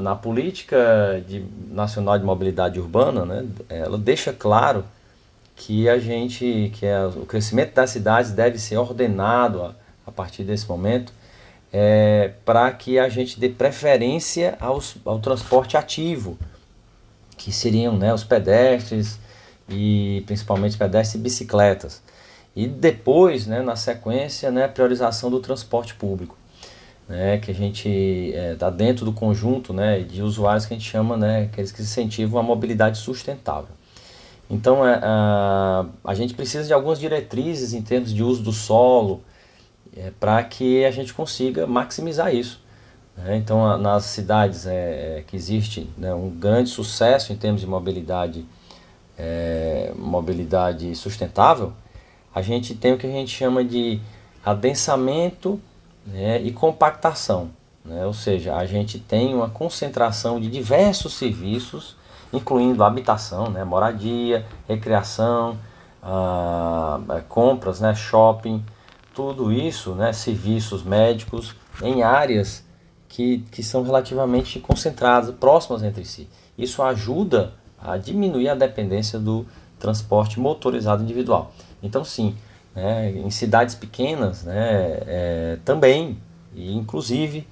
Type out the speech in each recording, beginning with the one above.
Na política de, nacional de mobilidade urbana, né, ela deixa claro que a gente, que é, o crescimento das cidades deve ser ordenado a, a partir desse momento, é, para que a gente dê preferência aos, ao transporte ativo, que seriam né, os pedestres e principalmente pedestres e bicicletas. E depois, né, na sequência, né, a priorização do transporte público, né, que a gente está é, dentro do conjunto né, de usuários que a gente chama, né, aqueles que incentivam a mobilidade sustentável. Então, é, a, a gente precisa de algumas diretrizes em termos de uso do solo é, para que a gente consiga maximizar isso. Né? Então, a, nas cidades é, que existe né, um grande sucesso em termos de mobilidade, é, mobilidade sustentável, a gente tem o que a gente chama de adensamento né, e compactação. Né? Ou seja, a gente tem uma concentração de diversos serviços, incluindo habitação, né, moradia, recreação, ah, compras, né, shopping, tudo isso, né, serviços médicos, em áreas que, que são relativamente concentradas, próximas entre si. Isso ajuda a diminuir a dependência do transporte motorizado individual. Então, sim, né, em cidades pequenas né, é, também, e inclusive,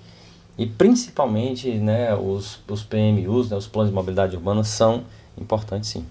e principalmente né, os, os PMUs, né, os planos de mobilidade urbana, são importantes sim.